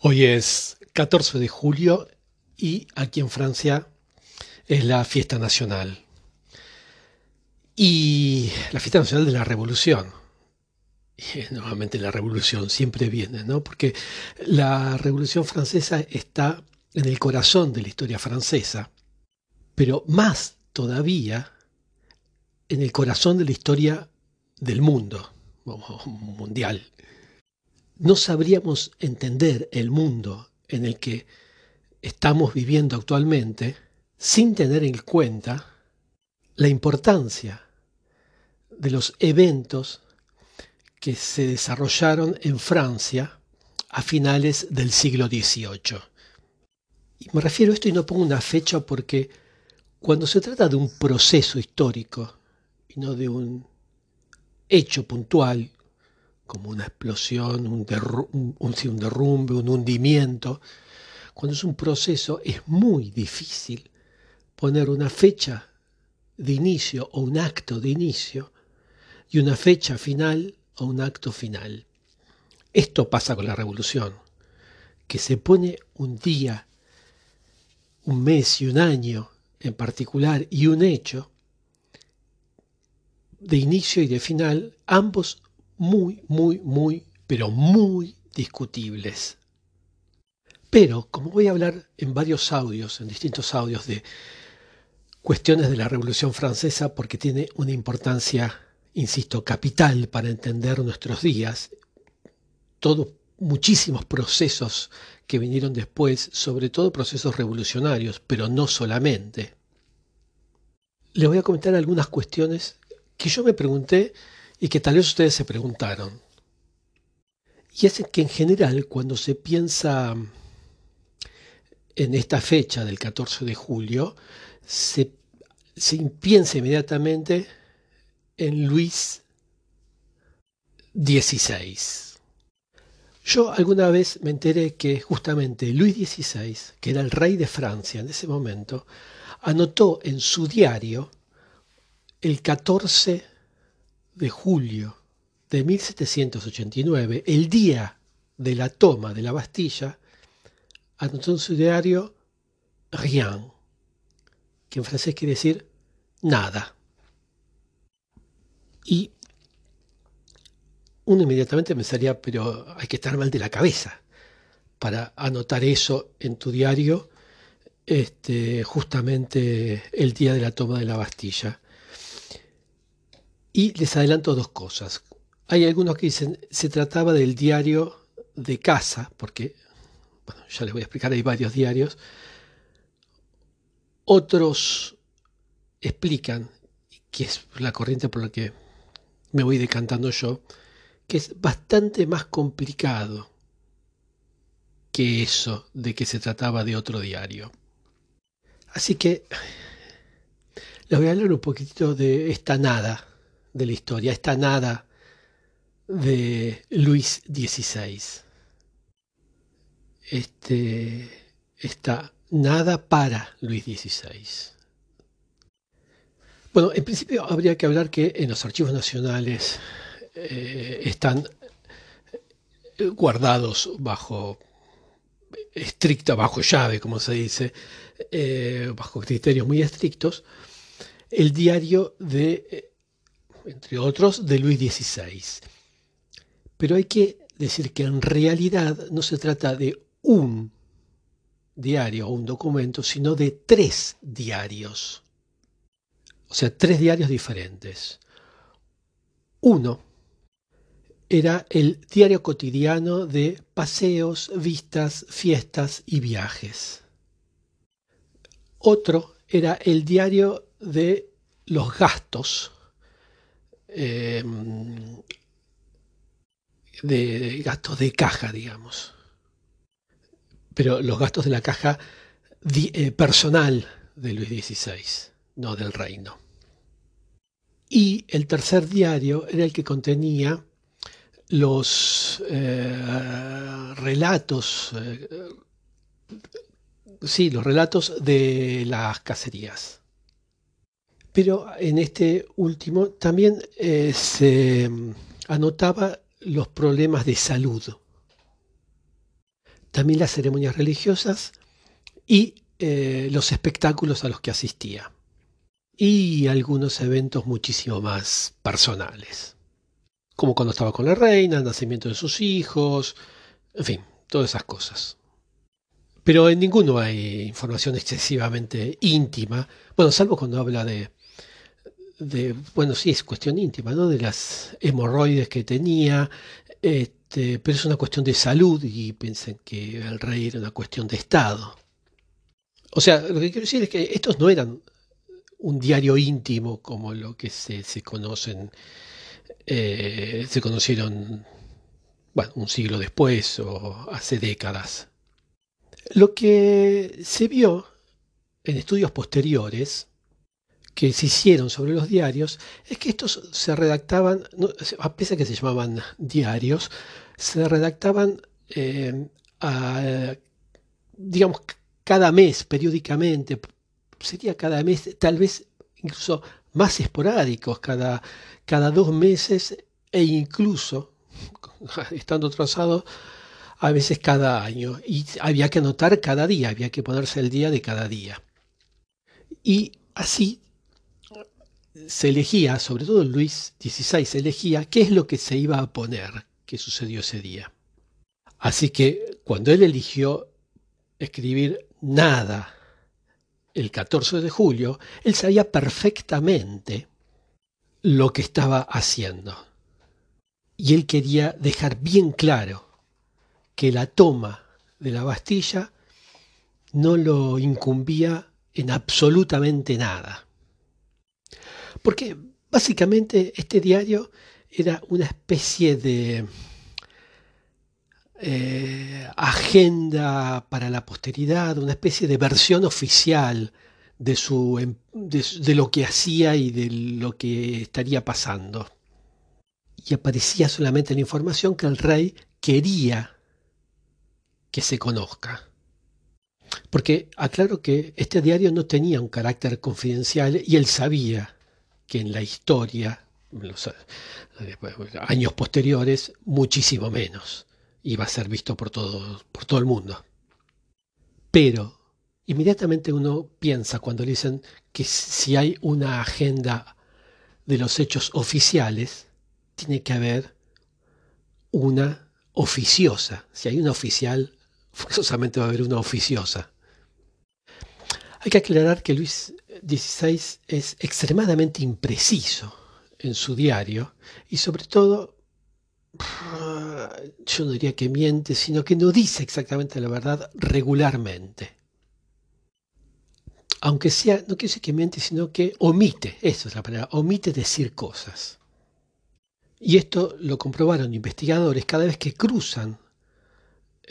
Hoy es 14 de julio y aquí en Francia es la fiesta nacional. Y la fiesta nacional de la revolución. Y nuevamente la revolución siempre viene, ¿no? Porque la revolución francesa está en el corazón de la historia francesa, pero más todavía en el corazón de la historia del mundo, mundial no sabríamos entender el mundo en el que estamos viviendo actualmente sin tener en cuenta la importancia de los eventos que se desarrollaron en Francia a finales del siglo XVIII. Y me refiero a esto y no pongo una fecha porque cuando se trata de un proceso histórico y no de un hecho puntual como una explosión, un, derrumbe, un hundimiento. Cuando es un proceso es muy difícil poner una fecha de inicio o un acto de inicio y una fecha final o un acto final. Esto pasa con la revolución, que se pone un día, un mes y un año en particular y un hecho de inicio y de final, ambos muy, muy, muy, pero muy discutibles. Pero, como voy a hablar en varios audios, en distintos audios de cuestiones de la Revolución Francesa, porque tiene una importancia, insisto, capital para entender nuestros días, todos muchísimos procesos que vinieron después, sobre todo procesos revolucionarios, pero no solamente. Les voy a comentar algunas cuestiones que yo me pregunté y que tal vez ustedes se preguntaron. Y es que en general cuando se piensa en esta fecha del 14 de julio, se, piensa inmediatamente en Luis XVI. Yo alguna vez me enteré que justamente Luis XVI, que era el rey de Francia en ese momento, anotó en su diario el 14 de julio de 1789, el día de la toma de la Bastilla, anotó en su diario rien, que en francés quiere decir nada. Y uno inmediatamente pensaría, pero hay que estar mal de la cabeza para anotar eso en tu diario este, justamente el día de la toma de la Bastilla. Y les adelanto dos cosas. Hay algunos que dicen se trataba del diario de casa, porque, ya les voy a explicar, hay varios diarios. Otros explican, que es la corriente por la que me voy decantando yo, que es bastante más complicado que eso de que se trataba de otro diario. Así que les voy a hablar un poquitito de esta nada de la historia, esta nada de Luis XVI. Este, esta nada para Luis XVI. Bueno, en principio habría que hablar que en los archivos nacionales eh, están guardados bajo estricta, bajo llave, como se dice, eh, bajo criterios muy estrictos, el diario de entre otros, de Luis XVI. Pero hay que decir que en realidad no se trata de un diario o un documento, sino de tres diarios. O sea, tres diarios diferentes. Uno era el diario cotidiano de paseos, vistas, fiestas y viajes. Otro era el diario de los gastos, Em, de gastos de caja, digamos. Pero los gastos de la caja eh, personal de Luis XVI, no del reino. Y el tercer diario era el que contenía los eh, relatos, eh, sí, los relatos de las cacerías. Pero en este último también eh, se mm, anotaba los problemas de salud. también las ceremonias religiosas y eh, los espectáculos a los que asistía. Y algunos eventos muchísimo más personales. Como cuando estaba con la reina, el nacimiento de sus hijos, en fin, todas esas cosas. Pero en ninguno hay información excesivamente íntima. Bueno, salvo cuando habla de, bueno, sí, es cuestión íntima, ¿no? De las hemorroides que tenía, este, pero es una cuestión de salud y piensen que el rey era una cuestión de Estado. O sea, lo que quiero decir es que estos no eran un diario íntimo como lo que se, conocen, eh, se conocieron, bueno, un siglo después o hace décadas. Lo que se vio en estudios posteriores que se hicieron sobre los diarios es que estos se redactaban, a pesar que se llamaban diarios, se redactaban eh, digamos, cada mes, periódicamente, sería cada mes, tal vez incluso más esporádicos, cada, cada dos meses e incluso, estando trazados, a veces cada año. Y había que anotar cada día, había que ponerse el día de cada día. Y así se elegía, sobre todo Luis XVI, se elegía qué es lo que se iba a poner que sucedió ese día. Así que cuando él eligió escribir nada el 14 de julio, él sabía perfectamente lo que estaba haciendo. Y él quería dejar bien claro que la toma de la Bastilla no lo incumbía en absolutamente nada. Porque básicamente este diario era una especie de eh, agenda para la posteridad, una especie de versión oficial de, em, de, lo que hacía y de lo que estaría pasando. Y aparecía solamente la información que el rey quería que se conozca. Porque aclaro que este diario no tenía un carácter confidencial y él sabía que en la historia, los años posteriores, muchísimo menos. Iba a ser visto por todo, por todo el mundo. Pero inmediatamente uno piensa cuando le dicen que si hay una agenda de los hechos oficiales, tiene que haber una oficiosa. Si hay una oficial, forzosamente va a haber una oficiosa. Hay que aclarar que Luis XVI es extremadamente impreciso en su diario y sobre todo, yo no diría que miente, sino que no dice exactamente la verdad regularmente. Aunque sea, no quiere decir que miente, sino que omite, eso es la palabra, omite decir cosas. Y esto lo comprobaron investigadores cada vez que cruzan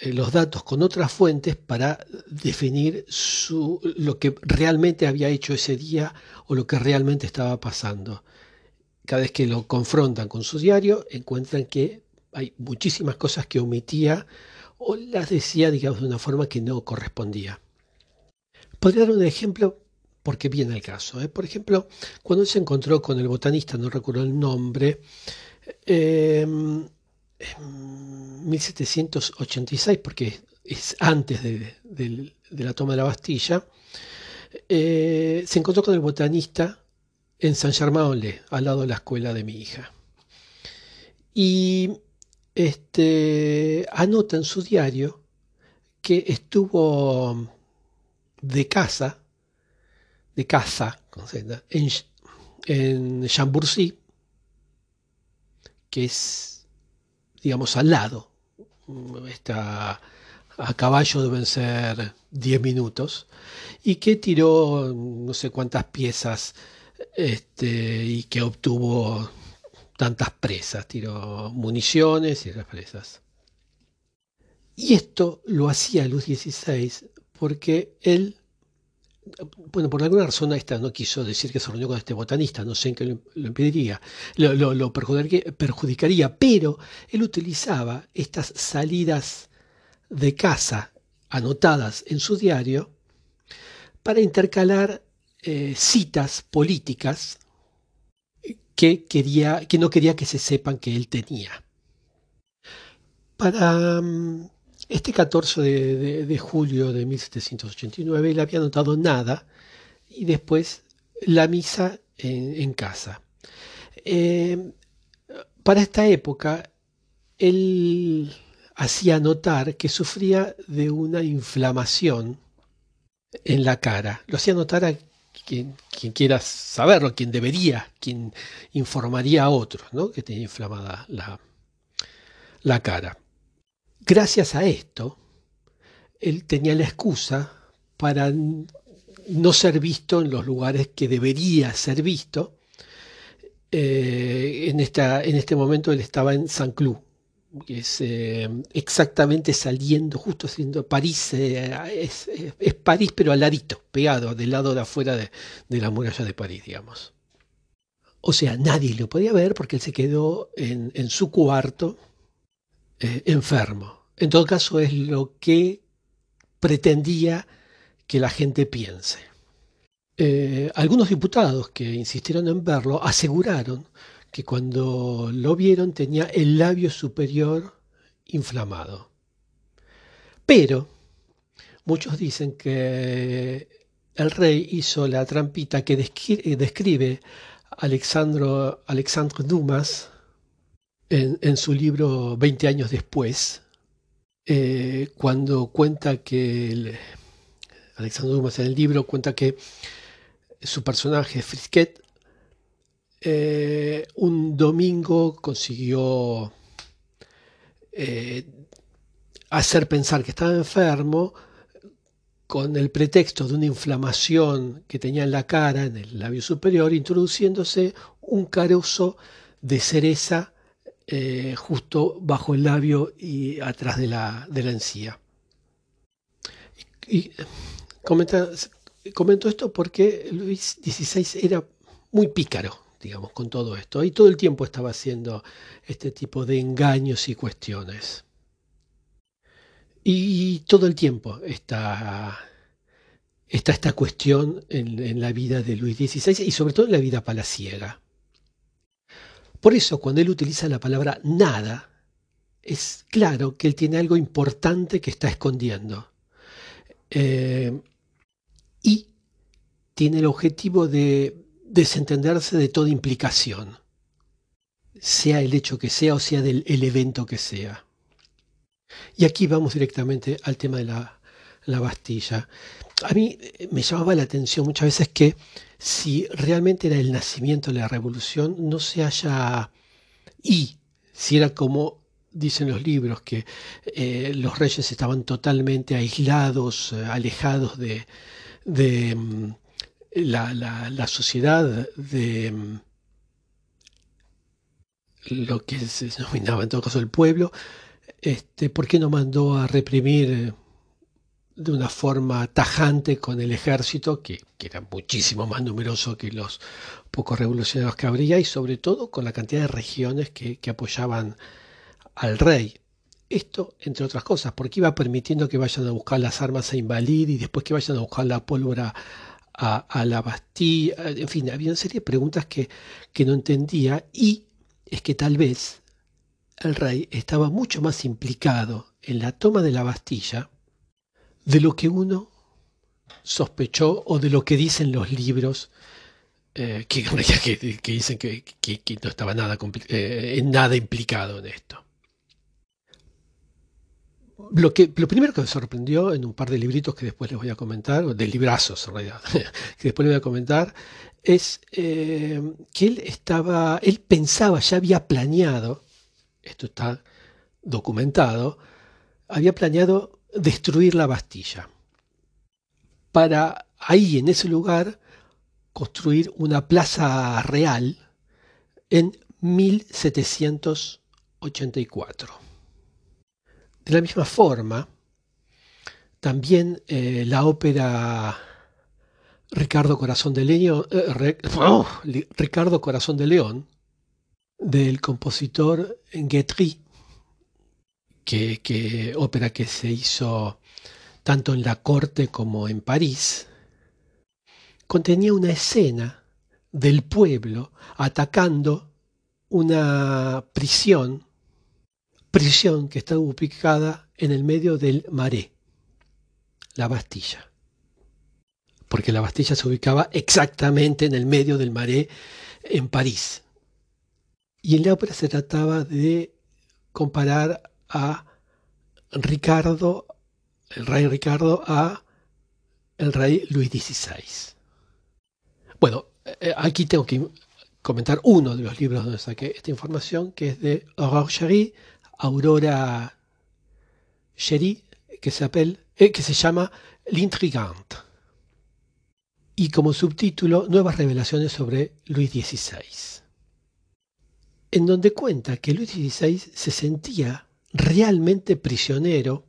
los datos con otras fuentes para definir su, lo que realmente había hecho ese día o lo que realmente estaba pasando. Cada vez que lo confrontan con su diario, encuentran que hay muchísimas cosas que omitía o las decía, digamos, de una forma que no correspondía. Podría dar un ejemplo porque viene el caso. ¿eh? Por ejemplo, cuando se encontró con el botanista, no recuerdo el nombre, eh, 1786, porque es antes de, la toma de la Bastilla, eh, se encontró con el botanista en Saint-Germain-en-Laye, al lado de la escuela de mi hija. Y este, anota en su diario que estuvo de casa, de casa, en, en Chambourcy, que es digamos, al lado. Está a caballo deben ser 10 minutos. Y que tiró no sé cuántas piezas este, y que obtuvo tantas presas. Tiró municiones y las presas. Y esto lo hacía Luz XVI porque él bueno, por alguna razón esta no quiso decir que se reunió con este botanista, no sé en qué lo, impediría, lo, perjudicaría, pero él utilizaba estas salidas de casa anotadas en su diario para intercalar eh, citas políticas que, quería, que no quería que se sepan que él tenía. Para mm, este 14 de, julio de 1789 él había notado nada y después la misa en, casa. Eh, para esta época, él hacía notar que sufría de una inflamación en la cara. Lo hacía notar a quien, quiera saberlo, quien debería, quien informaría a otros, ¿no? que tenía inflamada la, la cara. Gracias a esto, él tenía la excusa para no ser visto en los lugares que debería ser visto. Eh, en, esta, en este momento él estaba en San Cloud, que es eh, exactamente saliendo, justo haciendo París, eh, es, París pero al ladito, pegado, del lado de afuera de, la muralla de París, digamos. O sea, nadie lo podía ver porque él se quedó en, su cuarto eh, enfermo. En todo caso, es lo que pretendía que la gente piense. algunos diputados que insistieron en verlo aseguraron que cuando lo vieron tenía el labio superior inflamado. Pero muchos dicen que el rey hizo la trampita que describe Alexandro, Alexandre Dumas en, su libro 20 años después, eh, cuando cuenta que Alexandre Dumas en el libro cuenta que su personaje Frisquet eh, un domingo consiguió eh, hacer pensar que estaba enfermo con el pretexto de una inflamación que tenía en la cara, en el labio superior, introduciéndose un carozo de cereza eh, justo bajo el labio y atrás de la, de la encía. Y, comento esto porque Luis XVI era muy pícaro digamos, con todo esto. Y todo el tiempo estaba haciendo este tipo de engaños y cuestiones. Y todo el tiempo está, está esta cuestión en, la vida de Luis XVI y sobre todo en la vida palaciega. Por eso, cuando él utiliza la palabra nada, es claro que él tiene algo importante que está escondiendo. Eh, y tiene el objetivo de desentenderse de toda implicación, sea el hecho que sea o sea el evento que sea. Y aquí vamos directamente al tema de la, la Bastilla. A mí eh, me llamaba la atención muchas veces que si realmente era el nacimiento de la revolución, no se haya... y si era como dicen los libros, que eh, los reyes estaban totalmente aislados, eh, alejados de, de, mm, la, la, sociedad de mm, lo que se denominaba en todo caso el pueblo, este, ¿por qué no mandó a reprimir eh, de una forma tajante con el ejército, que, era muchísimo más numeroso que los pocos revolucionarios que habría, y sobre todo con la cantidad de regiones que, que apoyaban al rey? Esto, entre otras cosas, porque iba permitiendo que vayan a buscar las armas a Invalid y después que vayan a buscar la pólvora a, la Bastilla, en fin, había una serie de preguntas que, que no entendía y es que tal vez el rey estaba mucho más implicado en la toma de la Bastilla de lo que uno sospechó o de lo que dicen los libros eh, que, dicen que, no estaba nada, eh, nada implicado en esto. Lo, que, lo primero que me sorprendió en un par de libritos que después les voy a comentar, o de librazos en realidad, que después les voy a comentar, es eh, que él estaba, él pensaba, ya había planeado, esto está documentado, había planeado destruir la Bastilla para ahí, en ese lugar, construir una plaza real en 1784. De la misma forma, también eh, la ópera Ricardo Corazón de León, eh, oh, Ricardo Corazón de León, del compositor Guetry, que, ópera que se hizo tanto en la corte como en París, contenía una escena del pueblo atacando una prisión prisión que está ubicada en el medio del Marais, la Bastilla. Porque la Bastilla se ubicaba exactamente en el medio del Marais en París. Y en la ópera se trataba de comparar a Ricardo, el rey Ricardo, a el rey Luis XVI. Bueno, eh, aquí tengo que comentar uno de los libros donde saqué esta información, que es de Aurore Chery, Aurora Chery, que se, eh, que se llama L'Intrigante. Y como subtítulo, Nuevas revelaciones sobre Luis XVI. En donde cuenta que Luis XVI se sentía realmente prisionero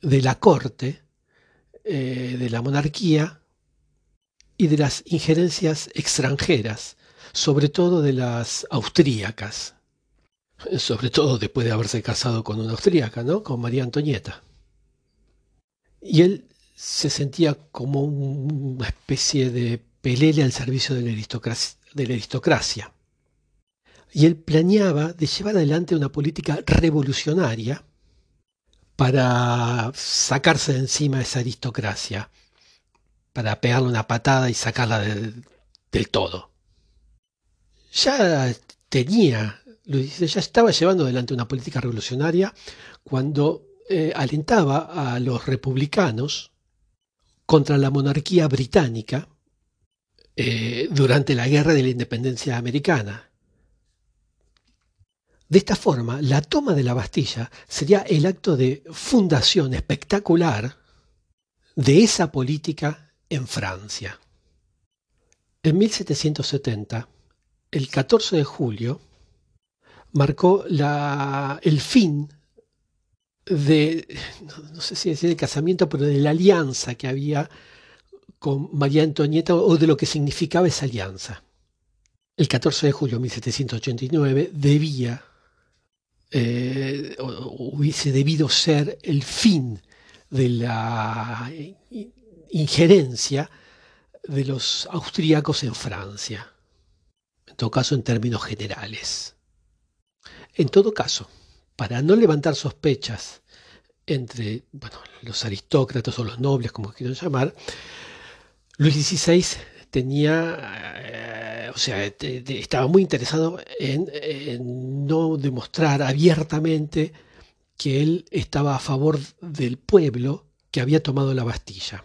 de la corte, eh, de la monarquía y de las injerencias extranjeras, sobre todo de las austríacas, sobre todo después de haberse casado con una austríaca, ¿no? Con María Antonieta. Y él se sentía como una especie de pelele al servicio de la aristocracia. De la aristocracia. Y él planeaba de llevar adelante una política revolucionaria para sacarse de encima esa aristocracia, para pegarle una patada y sacarla del todo. Ya tenía, ya estaba llevando adelante una política revolucionaria cuando eh, alentaba a los republicanos contra la monarquía británica eh, durante la guerra de la independencia americana. De esta forma, la toma de la Bastilla sería el acto de fundación espectacular de esa política en Francia. En 1770, el 14 de julio, marcó el fin de, no sé si decir el casamiento, pero de la alianza que había con María Antonieta o de lo que significaba esa alianza. El 14 de julio de 1789 debía eh, hubiese debido ser el fin de la injerencia de los austríacos en Francia, en todo caso en términos generales. En todo caso, para no levantar sospechas entre los aristócratas o los nobles, como quieran llamar, Luis XVI tenía eh, o sea, estaba muy interesado en, no demostrar abiertamente que él estaba a favor del pueblo que había tomado la Bastilla.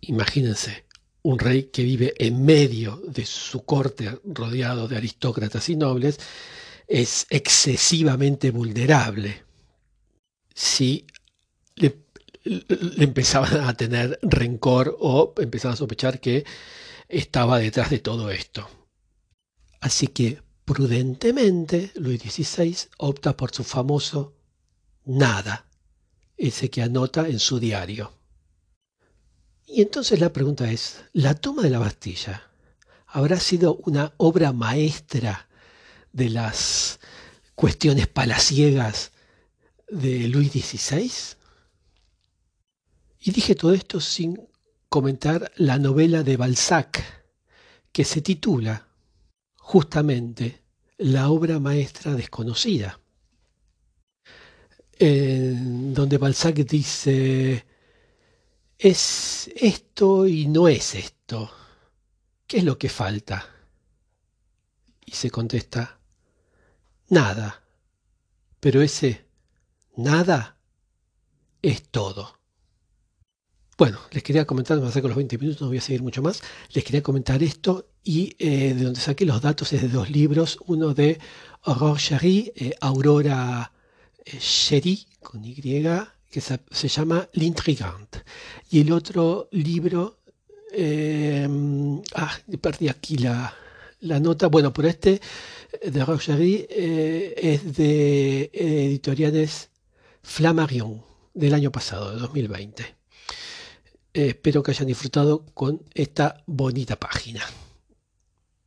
Imagínense, un rey que vive en medio de su corte rodeado de aristócratas y nobles es excesivamente vulnerable si le empezaban a tener rencor o empezaban a sospechar que estaba detrás de todo esto. Así que prudentemente Luis XVI opta por su famoso nada, ese que anota en su diario. Y entonces la pregunta es, ¿la toma de la Bastilla habrá sido una obra maestra de las cuestiones palaciegas de Luis XVI? Y dije todo esto sin comentar la novela de Balzac, que se titula justamente La obra maestra desconocida, en donde Balzac dice, es esto y no es esto, ¿qué es lo que falta? Y se contesta, nada, pero ese nada es todo. Bueno, les quería comentar, me con los 20 minutos, no voy a seguir mucho más. Les quería comentar esto y eh, de donde saqué los datos es de dos libros, uno de Aurore Chery, eh, Aurora Chery, eh, con Y, que se, llama L'Intrigante. Y el otro libro, ah, perdí aquí la, la, nota, bueno, por este de Aurore Chery es de editoriales Flammarion del año pasado, de 2020. Espero que hayan disfrutado con esta bonita página.